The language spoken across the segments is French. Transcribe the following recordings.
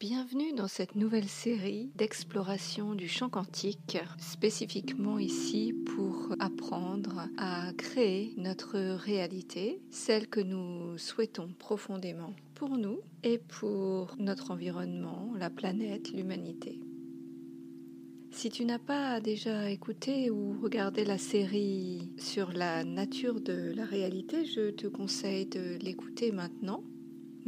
Bienvenue dans cette nouvelle série d'exploration du champ quantique, spécifiquement ici pour apprendre à créer notre réalité, celle que nous souhaitons profondément pour nous et pour notre environnement, la planète, l'humanité. Si tu n'as pas déjà écouté ou regardé la série sur la nature de la réalité, je te conseille de l'écouter maintenant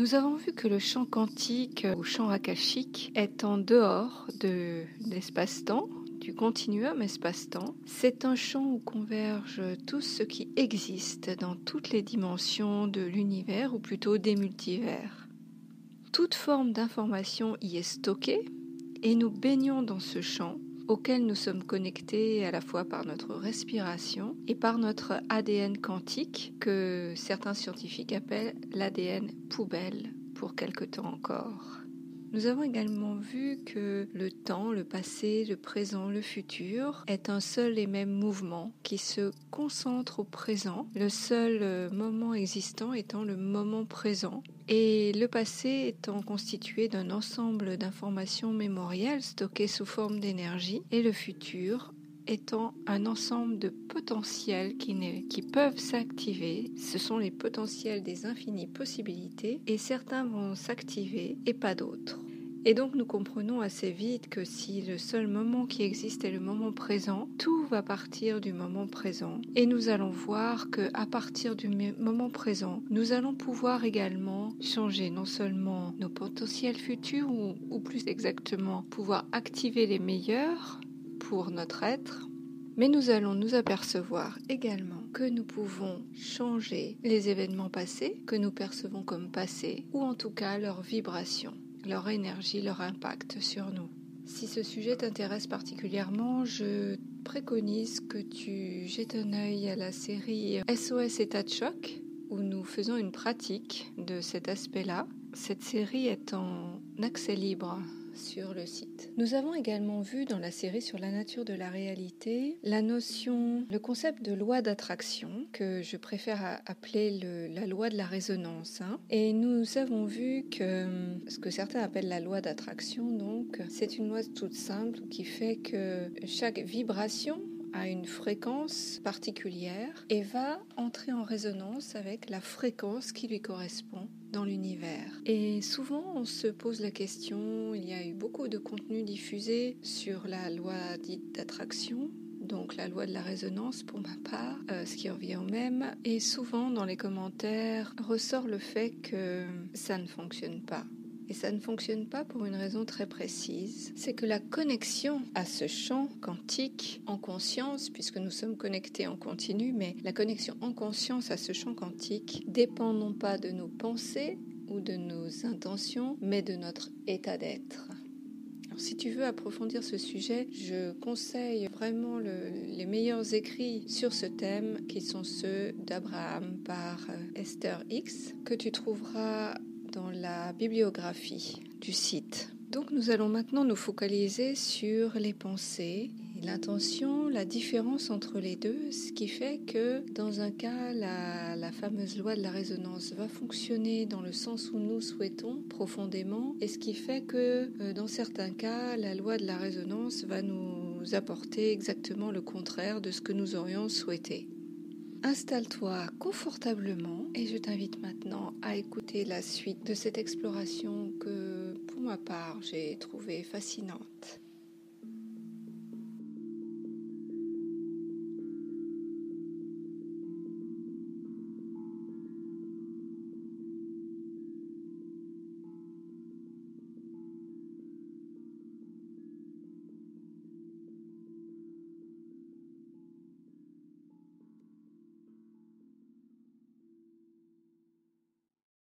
nous avons vu que le champ quantique ou champ akashique est en dehors de l'espace-temps, du continuum espace-temps. C'est un champ où converge tout ce qui existe dans toutes les dimensions de l'univers ou plutôt des multivers. Toute forme d'information y est stockée et nous baignons dans ce champ auquel nous sommes connectés à la fois par notre respiration et par notre ADN quantique que certains scientifiques appellent l'ADN poubelle pour quelque temps encore. Nous avons également vu que le temps, le passé, le présent, le futur est un seul et même mouvement qui se concentre au présent, le seul euh, moment existant étant le moment présent et le passé étant constitué d'un ensemble d'informations mémorielles stockées sous forme d'énergie et le futur étant un ensemble de potentiels qui, qui peuvent s'activer. Ce sont les potentiels des infinies possibilités et certains vont s'activer et pas d'autres. Et donc nous comprenons assez vite que si le seul moment qui existe est le moment présent, tout va partir du moment présent. Et nous allons voir que à partir du moment présent, nous allons pouvoir également changer non seulement nos potentiels futurs ou, ou plus exactement pouvoir activer les meilleurs pour notre être, mais nous allons nous apercevoir également que nous pouvons changer les événements passés que nous percevons comme passés, ou en tout cas leurs vibrations leur énergie, leur impact sur nous. Si ce sujet t'intéresse particulièrement, je préconise que tu jettes un œil à la série SOS État de choc, où nous faisons une pratique de cet aspect-là. Cette série est en accès libre sur le site. Nous avons également vu dans la série sur la nature de la réalité la notion, le concept de loi d'attraction que je préfère appeler la loi de la résonance. Hein. Et nous avons vu que ce que certains appellent la loi d'attraction, donc, c'est une loi toute simple qui fait que chaque vibration a une fréquence particulière et va entrer en résonance avec la fréquence qui lui correspond dans l'univers. Et souvent, on se pose la question, il y a eu beaucoup de contenu diffusé sur la loi dite d'attraction, donc la loi de la résonance pour ma part, euh, ce qui revient au même. Et souvent, dans les commentaires, ressort le fait que ça ne fonctionne pas. Et ça ne fonctionne pas pour une raison très précise. C'est que la connexion à ce champ quantique en conscience, puisque nous sommes connectés en continu, mais la connexion en conscience à ce champ quantique dépend non pas de nos pensées ou de nos intentions, mais de notre état d'être. si tu veux approfondir ce sujet, je conseille vraiment les meilleurs écrits sur ce thème qui sont ceux d'Abraham par euh, Esther X, que tu trouveras dans la bibliographie du site. Donc nous allons maintenant nous focaliser sur les pensées, l'intention, la différence entre les deux, ce qui fait que dans un cas, la, la, fameuse loi de la résonance va fonctionner dans le sens où nous souhaitons profondément, et ce qui fait que euh, dans certains cas, la loi de la résonance va nous apporter exactement le contraire de ce que nous aurions souhaité. Installe-toi confortablement et je t'invite maintenant à écouter la suite de cette exploration que pour ma part j'ai trouvée fascinante.